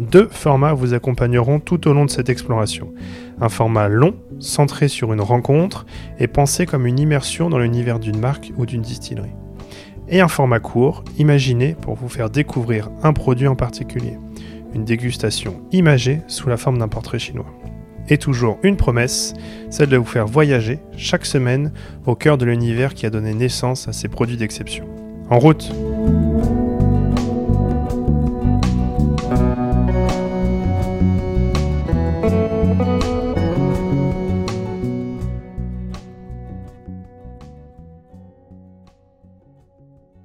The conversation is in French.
Deux formats vous accompagneront tout au long de cette exploration. Un format long, centré sur une rencontre et pensé comme une immersion dans l'univers d'une marque ou d'une distillerie. Et un format court, imaginé pour vous faire découvrir un produit en particulier. Une dégustation imagée sous la forme d'un portrait chinois. Et toujours une promesse, celle de vous faire voyager chaque semaine au cœur de l'univers qui a donné naissance à ces produits d'exception. En route